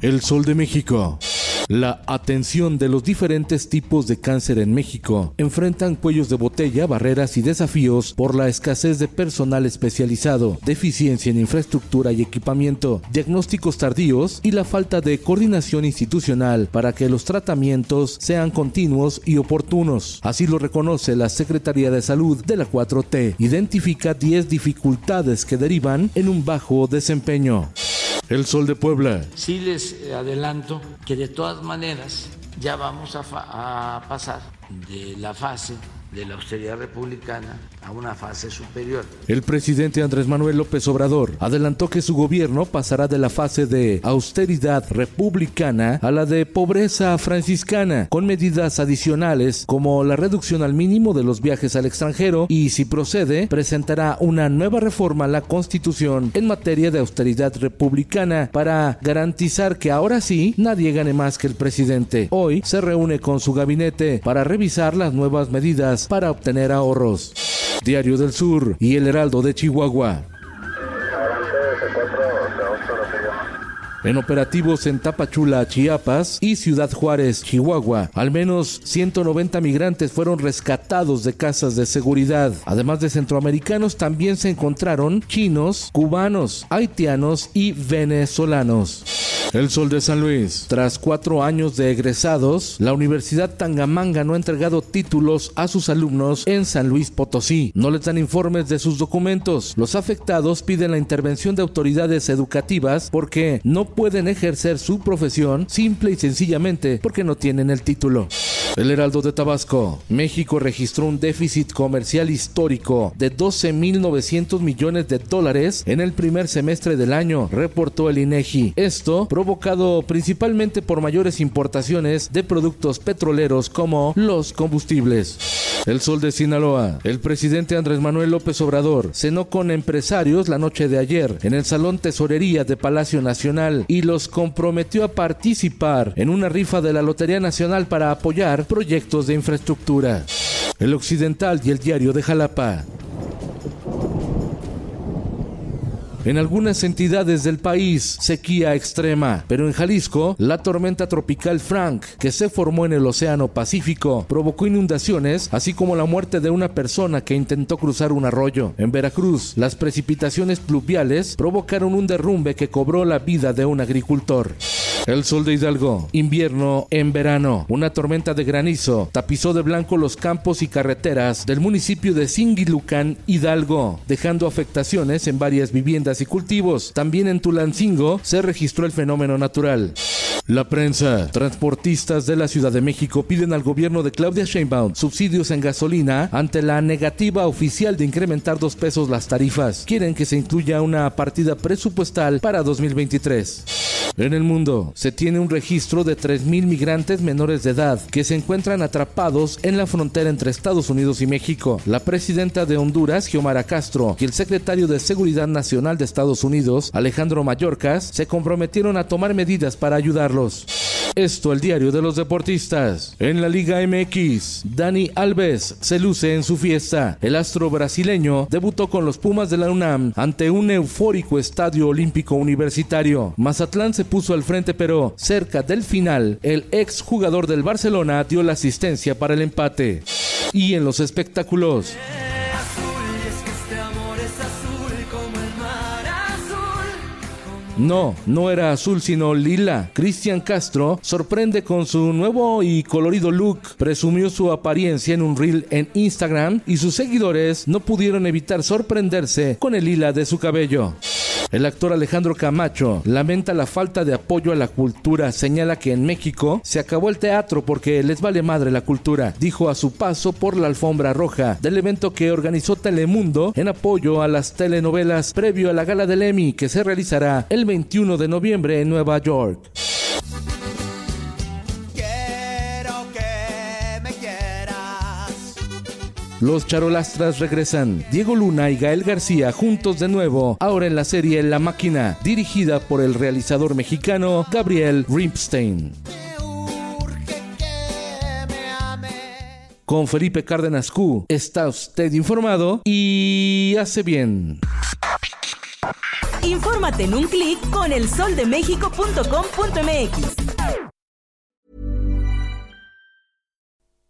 El Sol de México. La atención de los diferentes tipos de cáncer en México enfrentan cuellos de botella, barreras y desafíos por la escasez de personal especializado, deficiencia en infraestructura y equipamiento, diagnósticos tardíos y la falta de coordinación institucional para que los tratamientos sean continuos y oportunos. Así lo reconoce la Secretaría de Salud de la 4T. Identifica 10 dificultades que derivan en un bajo desempeño. El Sol de Puebla. Sí les adelanto que de todas maneras ya vamos a, a pasar de la fase de la austeridad republicana a una fase superior. El presidente Andrés Manuel López Obrador adelantó que su gobierno pasará de la fase de austeridad republicana a la de pobreza franciscana, con medidas adicionales como la reducción al mínimo de los viajes al extranjero y, si procede, presentará una nueva reforma a la Constitución en materia de austeridad republicana para garantizar que ahora sí nadie gane más que el presidente. Hoy se reúne con su gabinete para revisar las nuevas medidas para obtener ahorros. Diario del Sur y El Heraldo de Chihuahua. En operativos en Tapachula, Chiapas y Ciudad Juárez, Chihuahua, al menos 190 migrantes fueron rescatados de casas de seguridad. Además de centroamericanos, también se encontraron chinos, cubanos, haitianos y venezolanos. El Sol de San Luis. Tras cuatro años de egresados, la Universidad Tangamanga no ha entregado títulos a sus alumnos en San Luis Potosí. No les dan informes de sus documentos. Los afectados piden la intervención de autoridades educativas porque no pueden ejercer su profesión simple y sencillamente porque no tienen el título. El Heraldo de Tabasco. México registró un déficit comercial histórico de 12.900 millones de dólares en el primer semestre del año, reportó el INEGI. Esto provocado principalmente por mayores importaciones de productos petroleros como los combustibles. El Sol de Sinaloa. El presidente Andrés Manuel López Obrador cenó con empresarios la noche de ayer en el Salón Tesorería de Palacio Nacional y los comprometió a participar en una rifa de la Lotería Nacional para apoyar proyectos de infraestructura. El Occidental y el Diario de Jalapa. En algunas entidades del país, sequía extrema, pero en Jalisco, la tormenta tropical Frank, que se formó en el Océano Pacífico, provocó inundaciones, así como la muerte de una persona que intentó cruzar un arroyo. En Veracruz, las precipitaciones pluviales provocaron un derrumbe que cobró la vida de un agricultor. El sol de Hidalgo. Invierno en verano. Una tormenta de granizo tapizó de blanco los campos y carreteras del municipio de Singilucan, Hidalgo, dejando afectaciones en varias viviendas y cultivos. También en Tulancingo se registró el fenómeno natural. La prensa. Transportistas de la Ciudad de México piden al gobierno de Claudia Sheinbaum subsidios en gasolina ante la negativa oficial de incrementar dos pesos las tarifas. Quieren que se incluya una partida presupuestal para 2023. En el mundo se tiene un registro de 3.000 migrantes menores de edad que se encuentran atrapados en la frontera entre Estados Unidos y México. La presidenta de Honduras, Xiomara Castro, y el secretario de Seguridad Nacional de Estados Unidos, Alejandro Mayorkas, se comprometieron a tomar medidas para ayudarlos. Esto el diario de los deportistas. En la Liga MX, Dani Alves se luce en su fiesta. El astro brasileño debutó con los Pumas de la UNAM ante un eufórico estadio olímpico universitario. Mazatlán se puso al frente, pero cerca del final, el ex jugador del Barcelona dio la asistencia para el empate. Y en los espectáculos. No, no era azul sino lila. Cristian Castro sorprende con su nuevo y colorido look. Presumió su apariencia en un reel en Instagram y sus seguidores no pudieron evitar sorprenderse con el lila de su cabello. El actor Alejandro Camacho lamenta la falta de apoyo a la cultura, señala que en México se acabó el teatro porque les vale madre la cultura, dijo a su paso por la alfombra roja del evento que organizó Telemundo en apoyo a las telenovelas previo a la gala del Emmy que se realizará el 21 de noviembre en Nueva York. Los charolastras regresan. Diego Luna y Gael García juntos de nuevo, ahora en la serie La Máquina, dirigida por el realizador mexicano Gabriel Rimpstein. Con Felipe Cárdenas Q está usted informado y hace bien. Infórmate en un clic con elsoldemexico.com.mx.